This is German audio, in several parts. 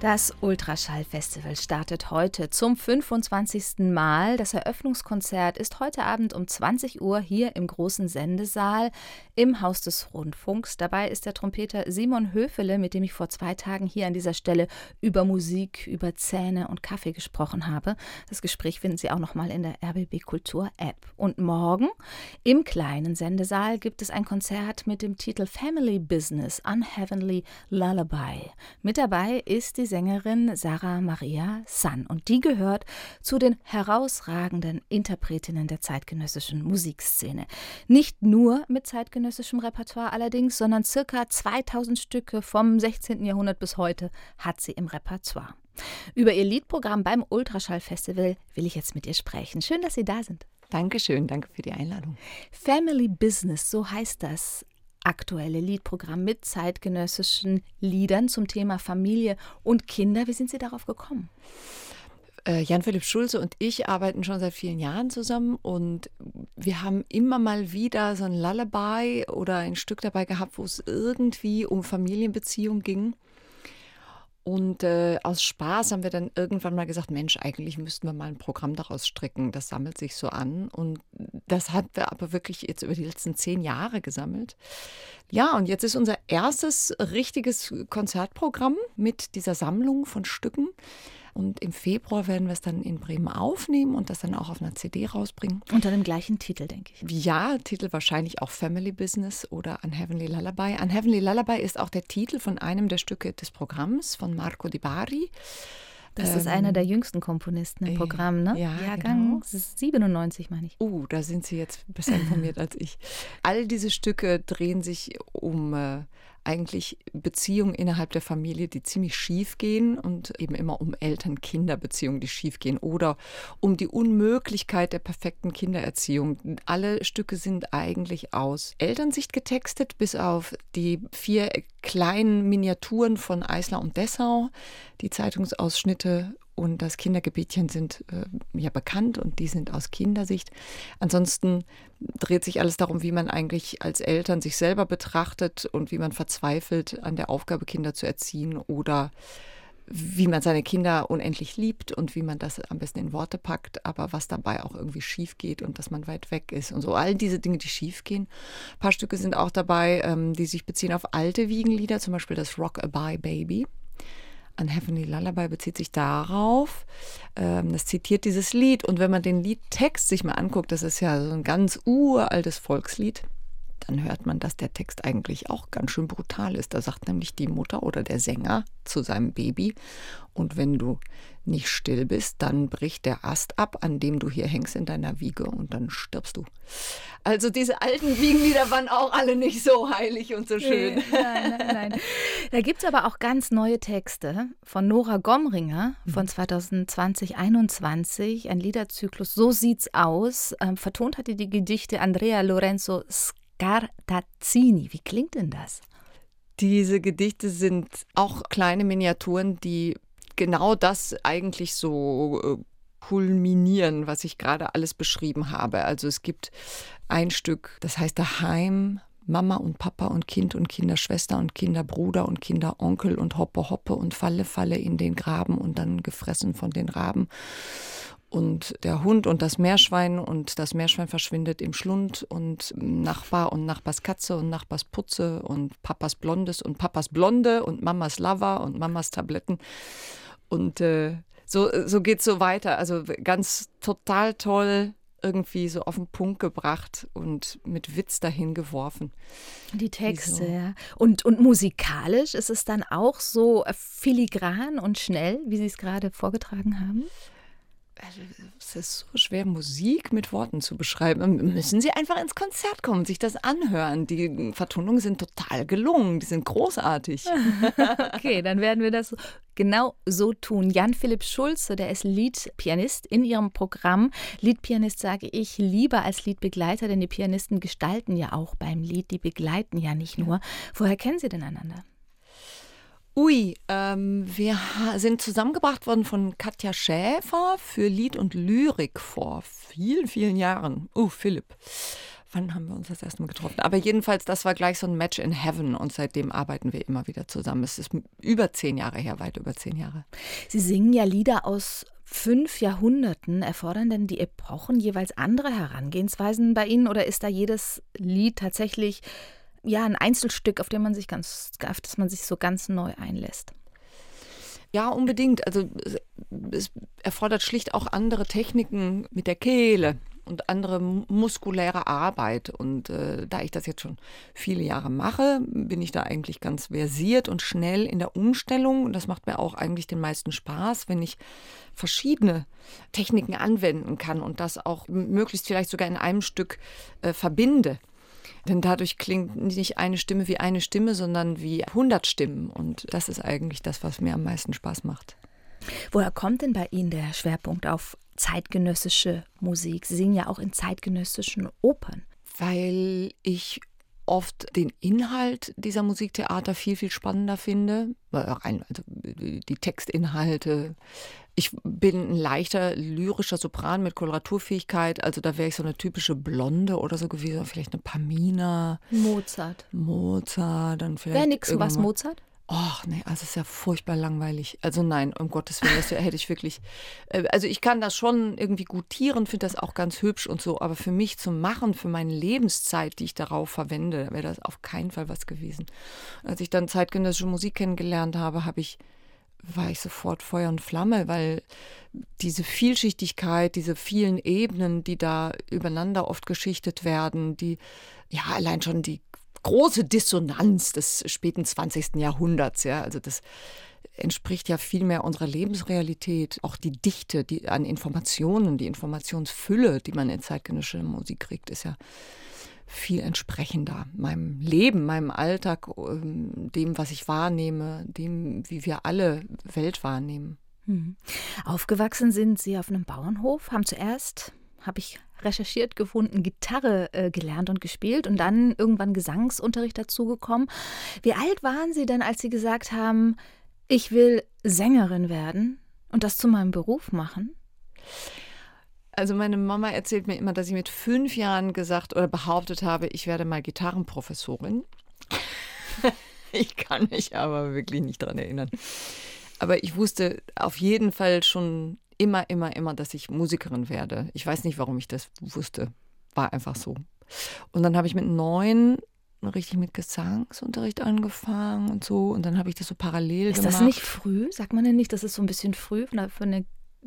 Das Ultraschallfestival startet heute zum 25. Mal. Das Eröffnungskonzert ist heute Abend um 20 Uhr hier im großen Sendesaal im Haus des Rundfunks. Dabei ist der Trompeter Simon Höfele, mit dem ich vor zwei Tagen hier an dieser Stelle über Musik, über Zähne und Kaffee gesprochen habe. Das Gespräch finden Sie auch noch mal in der RBB Kultur App. Und morgen im kleinen Sendesaal gibt es ein Konzert mit dem Titel Family Business Unheavenly Lullaby. Mit dabei ist die Sängerin Sarah Maria San und die gehört zu den herausragenden Interpretinnen der zeitgenössischen Musikszene. Nicht nur mit zeitgenössischem Repertoire allerdings, sondern circa 2000 Stücke vom 16. Jahrhundert bis heute hat sie im Repertoire. Über ihr Liedprogramm beim Ultraschallfestival will ich jetzt mit ihr sprechen. Schön, dass Sie da sind. Dankeschön, danke für die Einladung. Family Business, so heißt das aktuelle Liedprogramm mit zeitgenössischen Liedern zum Thema Familie und Kinder. Wie sind Sie darauf gekommen? Äh, Jan-Philipp Schulze und ich arbeiten schon seit vielen Jahren zusammen und wir haben immer mal wieder so ein Lullaby oder ein Stück dabei gehabt, wo es irgendwie um Familienbeziehungen ging. Und äh, aus Spaß haben wir dann irgendwann mal gesagt, Mensch, eigentlich müssten wir mal ein Programm daraus stricken. Das sammelt sich so an. Und das hat wir aber wirklich jetzt über die letzten zehn Jahre gesammelt. Ja, und jetzt ist unser erstes richtiges Konzertprogramm mit dieser Sammlung von Stücken. Und im Februar werden wir es dann in Bremen aufnehmen und das dann auch auf einer CD rausbringen. Unter dem gleichen Titel, denke ich. Ja, Titel wahrscheinlich auch Family Business oder Unheavenly Lullaby. Unheavenly Lullaby ist auch der Titel von einem der Stücke des Programms von Marco Di Bari. Das ist einer der jüngsten Komponisten im Programm, ne? Ja, Jahrgang genau. das ist 97, meine ich. Oh, da sind Sie jetzt besser informiert als ich. All diese Stücke drehen sich um äh, eigentlich Beziehungen innerhalb der Familie, die ziemlich schief gehen und eben immer um Eltern-Kinder-Beziehungen, die schief gehen oder um die Unmöglichkeit der perfekten Kindererziehung. Alle Stücke sind eigentlich aus Elternsicht getextet, bis auf die vier kleinen Miniaturen von Eisler und Dessau, die Zeitungsausschnitte und das Kindergebetchen sind äh, ja bekannt und die sind aus Kindersicht. Ansonsten dreht sich alles darum, wie man eigentlich als Eltern sich selber betrachtet und wie man verzweifelt an der Aufgabe, Kinder zu erziehen oder wie man seine Kinder unendlich liebt und wie man das am besten in Worte packt, aber was dabei auch irgendwie schief geht und dass man weit weg ist und so. All diese Dinge, die schief gehen. Ein paar Stücke sind auch dabei, ähm, die sich beziehen auf alte Wiegenlieder, zum Beispiel das Rock-A-Bye Baby. Unheavenly Lullaby bezieht sich darauf. Ähm, das zitiert dieses Lied. Und wenn man den Liedtext sich mal anguckt, das ist ja so ein ganz uraltes Volkslied, dann hört man, dass der Text eigentlich auch ganz schön brutal ist. Da sagt nämlich die Mutter oder der Sänger zu seinem Baby, und wenn du nicht still bist, dann bricht der Ast ab, an dem du hier hängst in deiner Wiege und dann stirbst du. Also diese alten Wiegenlieder waren auch alle nicht so heilig und so schön. Nee, nein, nein, nein. Da gibt es aber auch ganz neue Texte von Nora Gomringer von 2020-21, ein Liederzyklus, So sieht's aus. Ähm, vertont hatte die Gedichte Andrea Lorenzo Scartazzini. Wie klingt denn das? Diese Gedichte sind auch kleine Miniaturen, die genau das eigentlich so äh, kulminieren, was ich gerade alles beschrieben habe. Also es gibt ein Stück, das heißt Daheim, Mama und Papa und Kind und Kinderschwester und Kinderbruder und Kinderonkel und Hoppe Hoppe und Falle Falle in den Graben und dann gefressen von den Raben und der Hund und das Meerschwein und das Meerschwein verschwindet im Schlund und Nachbar und Nachbars Katze und Nachbars Putze und Papas Blondes und Papas Blonde und Mamas Lava und Mamas Tabletten und äh, so, so geht es so weiter. Also ganz total toll irgendwie so auf den Punkt gebracht und mit Witz dahin geworfen. Die Texte, so. ja. Und, und musikalisch ist es dann auch so filigran und schnell, wie Sie es gerade vorgetragen haben? Also, es ist so schwer, Musik mit Worten zu beschreiben. Müssen Sie einfach ins Konzert kommen, sich das anhören. Die Vertonungen sind total gelungen, die sind großartig. okay, dann werden wir das genau so tun. Jan-Philipp Schulze, der ist Liedpianist in ihrem Programm. Liedpianist sage ich lieber als Liedbegleiter, denn die Pianisten gestalten ja auch beim Lied, die begleiten ja nicht nur. Woher kennen Sie denn einander? Ui, ähm, wir sind zusammengebracht worden von Katja Schäfer für Lied und Lyrik vor vielen, vielen Jahren. Oh, Philipp. wann haben wir uns das erste Mal getroffen? Aber jedenfalls, das war gleich so ein Match in Heaven und seitdem arbeiten wir immer wieder zusammen. Es ist über zehn Jahre her, weit über zehn Jahre. Sie singen ja Lieder aus fünf Jahrhunderten. Erfordern denn die Epochen jeweils andere Herangehensweisen bei Ihnen oder ist da jedes Lied tatsächlich ja ein Einzelstück, auf dem man sich ganz, auf das man sich so ganz neu einlässt? Ja, unbedingt. Also es erfordert schlicht auch andere Techniken mit der Kehle und andere muskuläre Arbeit. Und äh, da ich das jetzt schon viele Jahre mache, bin ich da eigentlich ganz versiert und schnell in der Umstellung. Und das macht mir auch eigentlich den meisten Spaß, wenn ich verschiedene Techniken anwenden kann und das auch möglichst vielleicht sogar in einem Stück äh, verbinde. Denn dadurch klingt nicht eine Stimme wie eine Stimme, sondern wie 100 Stimmen. Und das ist eigentlich das, was mir am meisten Spaß macht. Woher kommt denn bei Ihnen der Schwerpunkt auf zeitgenössische Musik? Sie singen ja auch in zeitgenössischen Opern. Weil ich oft den Inhalt dieser Musiktheater viel, viel spannender finde. Also die Textinhalte. Ich bin ein leichter lyrischer Sopran mit Koloraturfähigkeit. Also da wäre ich so eine typische Blonde oder so gewesen. Vielleicht eine Pamina. Mozart. Mozart. Dann vielleicht. Wäre nix was Mozart? Ach nee, also ist ja furchtbar langweilig. Also nein, um Gottes Willen, das hätte ich wirklich. Äh, also ich kann das schon irgendwie gutieren, finde das auch ganz hübsch und so, aber für mich zu machen, für meine Lebenszeit, die ich darauf verwende, wäre das auf keinen Fall was gewesen. Als ich dann zeitgenössische Musik kennengelernt habe, habe ich war ich sofort Feuer und Flamme, weil diese Vielschichtigkeit, diese vielen Ebenen, die da übereinander oft geschichtet werden, die ja allein schon die große Dissonanz des späten 20. Jahrhunderts. Ja? Also das entspricht ja viel mehr unserer Lebensrealität. Auch die Dichte die an Informationen, die Informationsfülle, die man in zeitgenössischer Musik kriegt, ist ja viel entsprechender meinem Leben, meinem Alltag, ähm, dem, was ich wahrnehme, dem, wie wir alle Welt wahrnehmen. Mhm. Aufgewachsen sind Sie auf einem Bauernhof, haben zuerst habe ich recherchiert gefunden, Gitarre äh, gelernt und gespielt und dann irgendwann Gesangsunterricht dazugekommen. Wie alt waren Sie denn, als Sie gesagt haben, ich will Sängerin werden und das zu meinem Beruf machen? Also meine Mama erzählt mir immer, dass ich mit fünf Jahren gesagt oder behauptet habe, ich werde mal Gitarrenprofessorin. ich kann mich aber wirklich nicht daran erinnern. Aber ich wusste auf jeden Fall schon immer, immer, immer, dass ich Musikerin werde. Ich weiß nicht, warum ich das wusste. War einfach so. Und dann habe ich mit neun richtig mit Gesangsunterricht angefangen und so. Und dann habe ich das so parallel ist gemacht. Ist das nicht früh? Sagt man denn nicht, das ist so ein bisschen früh für eine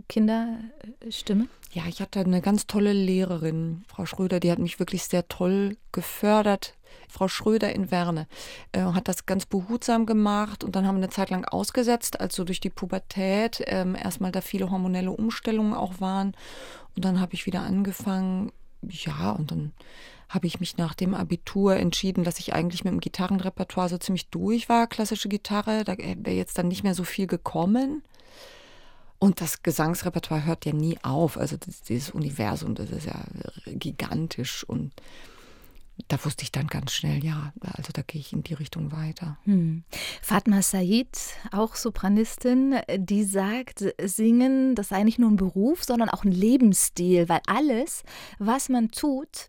Kinderstimme? Ja, ich hatte eine ganz tolle Lehrerin, Frau Schröder, die hat mich wirklich sehr toll gefördert. Frau Schröder in Werne äh, hat das ganz behutsam gemacht und dann haben wir eine Zeit lang ausgesetzt, als so durch die Pubertät ähm, erstmal da viele hormonelle Umstellungen auch waren. Und dann habe ich wieder angefangen, ja, und dann habe ich mich nach dem Abitur entschieden, dass ich eigentlich mit dem Gitarrenrepertoire so ziemlich durch war, klassische Gitarre. Da wäre jetzt dann nicht mehr so viel gekommen. Und das Gesangsrepertoire hört ja nie auf. Also dieses Universum, das ist ja gigantisch. Und da wusste ich dann ganz schnell, ja, also da gehe ich in die Richtung weiter. Hm. Fatma Said, auch Sopranistin, die sagt, Singen, das sei nicht nur ein Beruf, sondern auch ein Lebensstil, weil alles, was man tut,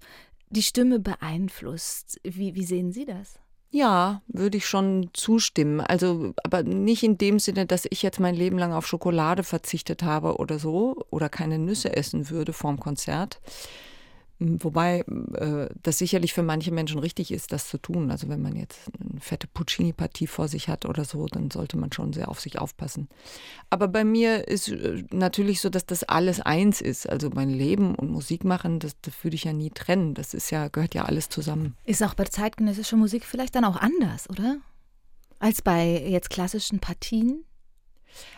die Stimme beeinflusst. Wie, wie sehen Sie das? Ja, würde ich schon zustimmen. Also, aber nicht in dem Sinne, dass ich jetzt mein Leben lang auf Schokolade verzichtet habe oder so oder keine Nüsse essen würde vorm Konzert. Wobei äh, das sicherlich für manche Menschen richtig ist, das zu tun. Also wenn man jetzt eine fette Puccini-Partie vor sich hat oder so, dann sollte man schon sehr auf sich aufpassen. Aber bei mir ist äh, natürlich so, dass das alles eins ist. Also mein Leben und Musik machen, das, das würde ich ja nie trennen. Das ist ja, gehört ja alles zusammen. Ist auch bei zeitgenössischer Musik vielleicht dann auch anders, oder? Als bei jetzt klassischen Partien?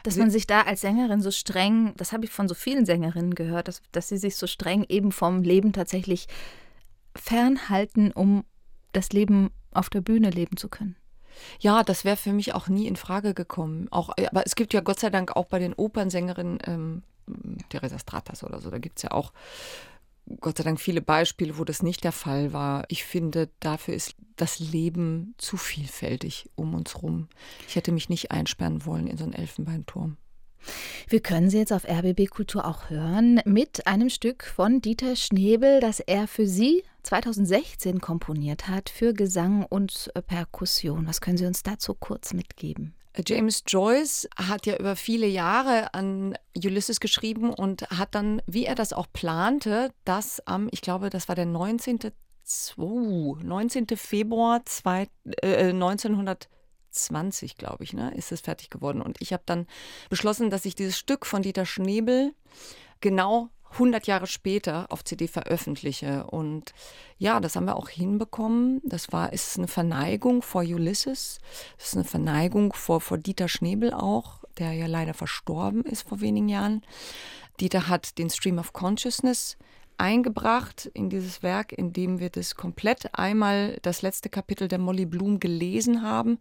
Dass man sich da als Sängerin so streng, das habe ich von so vielen Sängerinnen gehört, dass, dass sie sich so streng eben vom Leben tatsächlich fernhalten, um das Leben auf der Bühne leben zu können. Ja, das wäre für mich auch nie in Frage gekommen. Auch, aber es gibt ja Gott sei Dank auch bei den Opernsängerinnen, ähm, Teresa Stratas oder so, da gibt es ja auch Gott sei Dank viele Beispiele, wo das nicht der Fall war. Ich finde, dafür ist das Leben zu vielfältig um uns rum. Ich hätte mich nicht einsperren wollen in so einen Elfenbeinturm. Wir können sie jetzt auf RBB Kultur auch hören mit einem Stück von Dieter Schnebel, das er für Sie 2016 komponiert hat für Gesang und Perkussion. Was können Sie uns dazu kurz mitgeben? James Joyce hat ja über viele Jahre an Ulysses geschrieben und hat dann, wie er das auch plante, das am, ich glaube, das war der 19. 19. Februar zwei, äh, 1920, glaube ich, ne, ist es fertig geworden. Und ich habe dann beschlossen, dass ich dieses Stück von Dieter Schnebel genau 100 Jahre später auf CD veröffentliche. Und ja, das haben wir auch hinbekommen. Das war, ist eine Verneigung vor Ulysses. Das ist eine Verneigung vor, vor Dieter Schnebel auch, der ja leider verstorben ist vor wenigen Jahren. Dieter hat den Stream of Consciousness eingebracht in dieses Werk, in dem wir das komplett einmal das letzte Kapitel der Molly Bloom gelesen haben.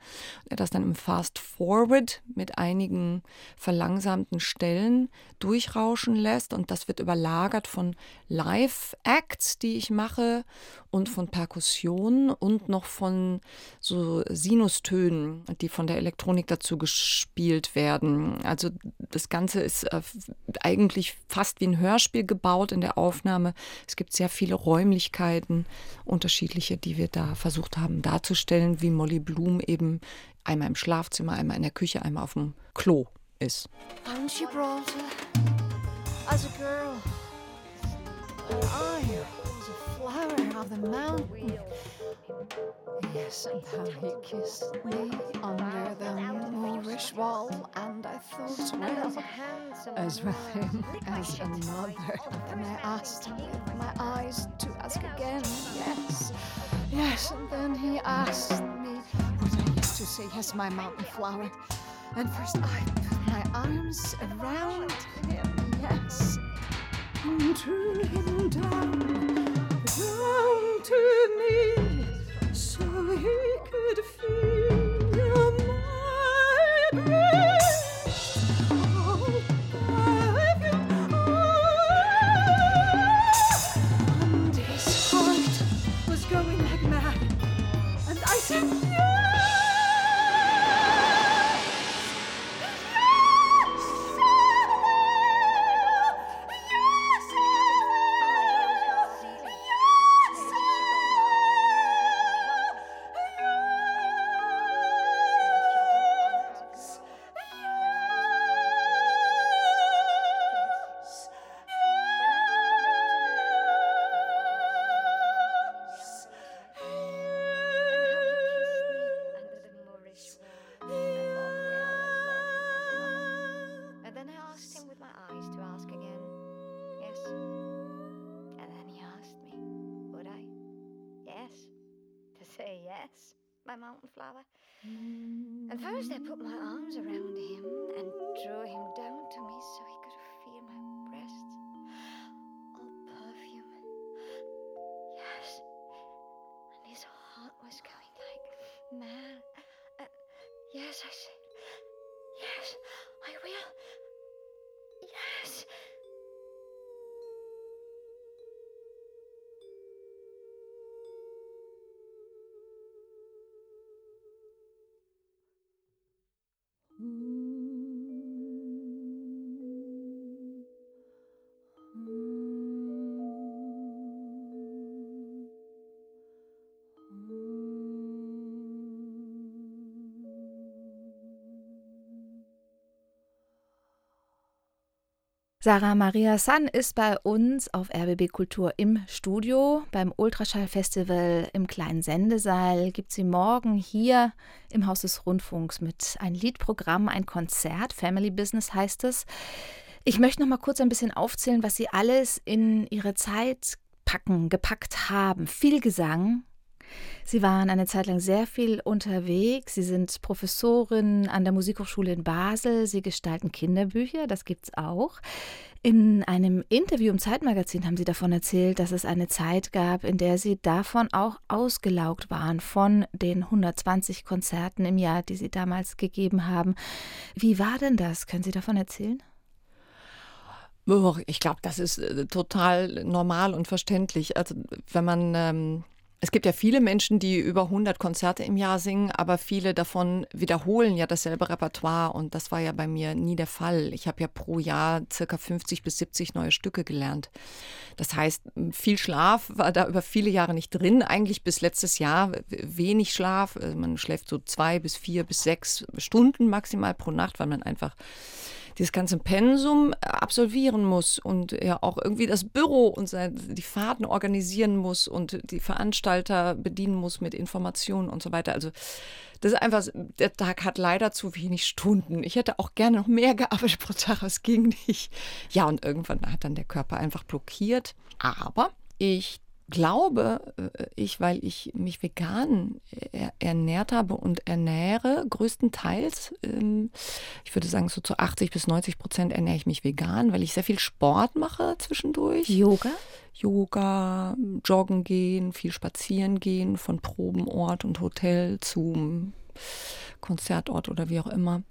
Er das dann im Fast Forward mit einigen verlangsamten Stellen durchrauschen lässt und das wird überlagert von Live-Acts, die ich mache und von Perkussionen und noch von so Sinustönen, die von der Elektronik dazu gespielt werden. Also das Ganze ist äh, eigentlich fast wie ein Hörspiel gebaut in der Aufnahme. Es gibt sehr viele Räumlichkeiten, unterschiedliche, die wir da versucht haben darzustellen, wie Molly Bloom eben einmal im Schlafzimmer, einmal in der Küche, einmal auf dem Klo ist. Brought her as a girl. And I flower of the mountain. Yes, and how he kissed me under the Moorish wall, and I thought, well, as with him as another. And I asked with my eyes to ask again, yes, yes, and then he asked me what I used to say, yes, my mountain flower. And first I put my arms around him, yes, and drew him down down to me so he could feel Mountain Flower. And first I put my arms around him and drew him down to me so he could feel my breasts. All perfume. Yes. And his heart was going like mad. Uh, yes, I said. Sarah Maria San ist bei uns auf RBB Kultur im Studio. Beim Ultraschallfestival im kleinen Sendesaal gibt sie morgen hier im Haus des Rundfunks mit ein Liedprogramm, ein Konzert. Family Business heißt es. Ich möchte noch mal kurz ein bisschen aufzählen, was Sie alles in Ihre Zeit packen, gepackt haben. Viel Gesang, Sie waren eine Zeit lang sehr viel unterwegs. Sie sind Professorin an der Musikhochschule in Basel. Sie gestalten Kinderbücher, das gibt es auch. In einem Interview im Zeitmagazin haben Sie davon erzählt, dass es eine Zeit gab, in der Sie davon auch ausgelaugt waren, von den 120 Konzerten im Jahr, die Sie damals gegeben haben. Wie war denn das? Können Sie davon erzählen? Ich glaube, das ist äh, total normal und verständlich. Also wenn man ähm, Es gibt ja viele Menschen, die über 100 Konzerte im Jahr singen, aber viele davon wiederholen ja dasselbe Repertoire und das war ja bei mir nie der Fall. Ich habe ja pro Jahr circa 50 bis 70 neue Stücke gelernt. Das heißt, viel Schlaf war da über viele Jahre nicht drin, eigentlich bis letztes Jahr wenig Schlaf. Also man schläft so zwei bis vier bis sechs Stunden maximal pro Nacht, weil man einfach dieses ganze Pensum absolvieren muss und ja auch irgendwie das Büro und die Fahrten organisieren muss und die Veranstalter bedienen muss mit Informationen und so weiter. Also das ist einfach, der Tag hat leider zu wenig Stunden. Ich hätte auch gerne noch mehr gearbeitet pro Tag, aber es ging nicht. Ja, und irgendwann hat dann der Körper einfach blockiert. Aber ich glaube, äh, ich, weil ich mich vegan ernährt habe und ernähre, größtenteils, ähm, ich würde sagen, so zu 80 bis 90 Prozent ernähre ich mich vegan, weil ich sehr viel Sport mache zwischendurch. Yoga? Yoga, joggen gehen, viel spazieren gehen, von Probenort und Hotel zum Konzertort oder wie auch immer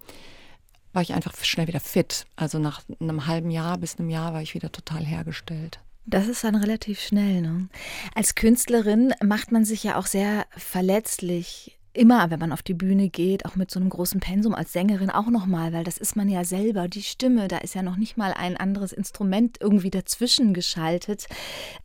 war ich einfach schnell wieder fit. Also nach einem halben Jahr bis einem Jahr war ich wieder total hergestellt. Das ist dann relativ schnell. Ne? Als Künstlerin macht man sich ja auch sehr verletzlich. Immer, wenn man auf die Bühne geht, auch mit so einem großen Pensum als Sängerin auch nochmal, weil das ist man ja selber, die Stimme, da ist ja noch nicht mal ein anderes Instrument irgendwie dazwischen geschaltet.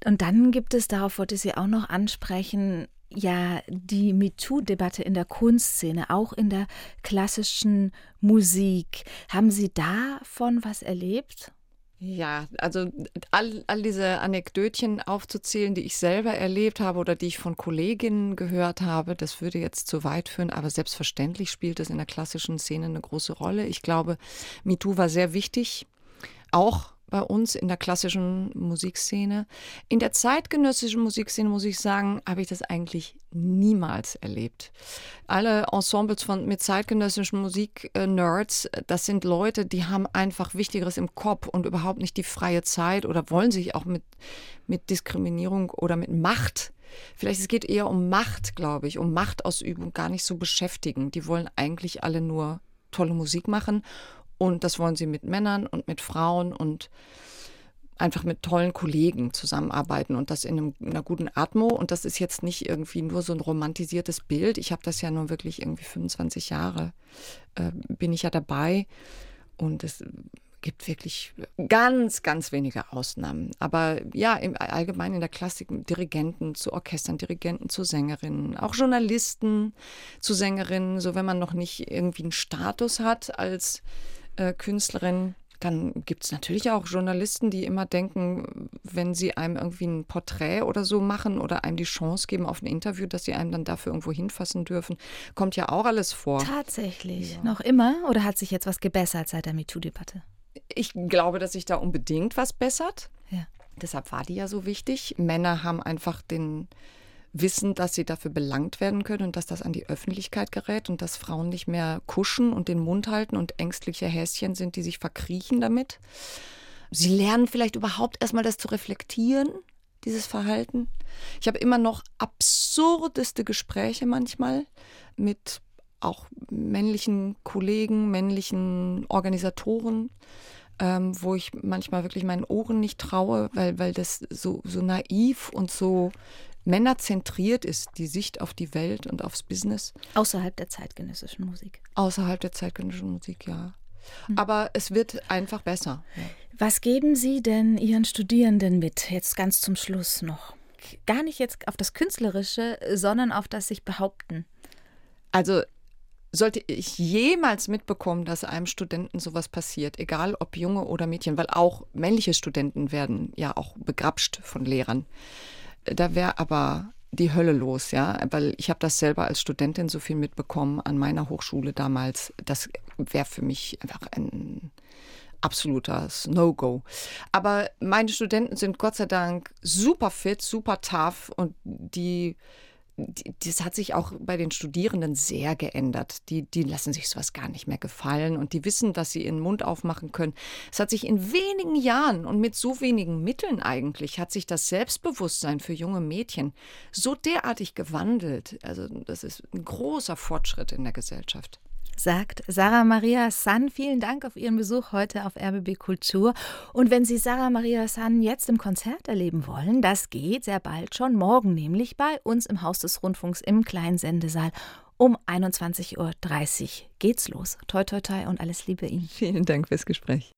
Und dann gibt es, darauf wollte ich Sie auch noch ansprechen, ja die MeToo-Debatte in der Kunstszene, auch in der klassischen Musik. Haben Sie davon was erlebt? Ja, also all, all diese Anekdötchen aufzuzählen, die ich selber erlebt habe oder die ich von Kolleginnen gehört habe, das würde jetzt zu weit führen, aber selbstverständlich spielt es in der klassischen Szene eine große Rolle. Ich glaube, MeToo war sehr wichtig, auch bei uns in der klassischen Musikszene. In der zeitgenössischen Musikszene, muss ich sagen, habe ich das eigentlich niemals erlebt. Alle Ensembles von, mit zeitgenössischen Musik-Nerds, das sind Leute, die haben einfach Wichtigeres im Kopf und überhaupt nicht die freie Zeit oder wollen sich auch mit, mit Diskriminierung oder mit Macht Vielleicht es geht eher um Macht, glaube ich, um Machtausübung gar nicht so beschäftigen. Die wollen eigentlich alle nur tolle Musik machen und das wollen sie mit Männern und mit Frauen und einfach mit tollen Kollegen zusammenarbeiten und das in, einem, in einer guten Atmo. Und das ist jetzt nicht irgendwie nur so ein romantisiertes Bild. Ich habe das ja nun wirklich irgendwie 25 Jahre, äh, bin ich ja dabei. Und es gibt wirklich ganz, ganz wenige Ausnahmen. Aber ja, im Allgemeinen in der Klassik Dirigenten zu Orchestern, Dirigenten zu Sängerinnen, auch Journalisten zu Sängerinnen, so wenn man noch nicht irgendwie einen Status hat als äh, Künstlerin. Dann gibt es natürlich auch Journalisten, die immer denken, wenn sie einem irgendwie ein Porträt oder so machen oder einem die Chance geben auf ein Interview, dass sie einem dann dafür irgendwo hinfassen dürfen. Kommt ja auch alles vor. Tatsächlich. Ja. Noch immer? Oder hat sich jetzt was gebessert seit der MeToo-Debatte? Ich glaube, dass sich da unbedingt was bessert. Ja. Deshalb war die ja so wichtig. Männer haben einfach den wissen, dass sie dafür belangt werden können und dass das an die Öffentlichkeit gerät und dass Frauen nicht mehr kuschen und den Mund halten und ängstliche Häschen sind, die sich verkriechen damit. Sie lernen vielleicht überhaupt erstmal das zu reflektieren, dieses Verhalten. Ich habe immer noch absurdeste Gespräche manchmal mit auch männlichen Kollegen, männlichen Organisatoren, ähm, wo ich manchmal wirklich meinen Ohren nicht traue, weil, weil das so, so naiv und so männerzentriert ist, die Sicht auf die Welt und aufs Business. Außerhalb der zeitgenössischen Musik. Außerhalb der zeitgenössischen Musik, ja. Hm. Aber es wird einfach besser. Ja. Was geben Sie denn Ihren Studierenden mit, jetzt ganz zum Schluss noch? Gar nicht jetzt auf das Künstlerische, sondern auf das sich behaupten. Also sollte ich jemals mitbekommen, dass einem Studenten sowas passiert, egal ob Junge oder Mädchen, weil auch männliche Studenten werden ja auch begrapscht von Lehrern da wäre aber die Hölle los, ja, weil ich habe das selber als Studentin so viel mitbekommen an meiner Hochschule damals. Das wäre für mich einfach ein absoluter No-Go. Aber meine Studenten sind Gott sei Dank super fit, super tough und die das hat sich auch bei den Studierenden sehr geändert. Die, die lassen sich sowas gar nicht mehr gefallen und die wissen, dass sie ihren Mund aufmachen können. Es hat sich in wenigen Jahren und mit so wenigen Mitteln eigentlich, hat sich das Selbstbewusstsein für junge Mädchen so derartig gewandelt. Also das ist ein großer Fortschritt in der Gesellschaft. Sagt Sarah Maria San. Vielen Dank auf Ihren Besuch heute auf RBB Kultur. Und wenn Sie Sarah Maria San jetzt im Konzert erleben wollen, das geht sehr bald schon, morgen nämlich bei uns im Haus des Rundfunks im kleinen Sendesaal. Um 21.30 Uhr geht's los. Toi, toi, toi und alles Liebe Ihnen. Vielen Dank fürs Gespräch.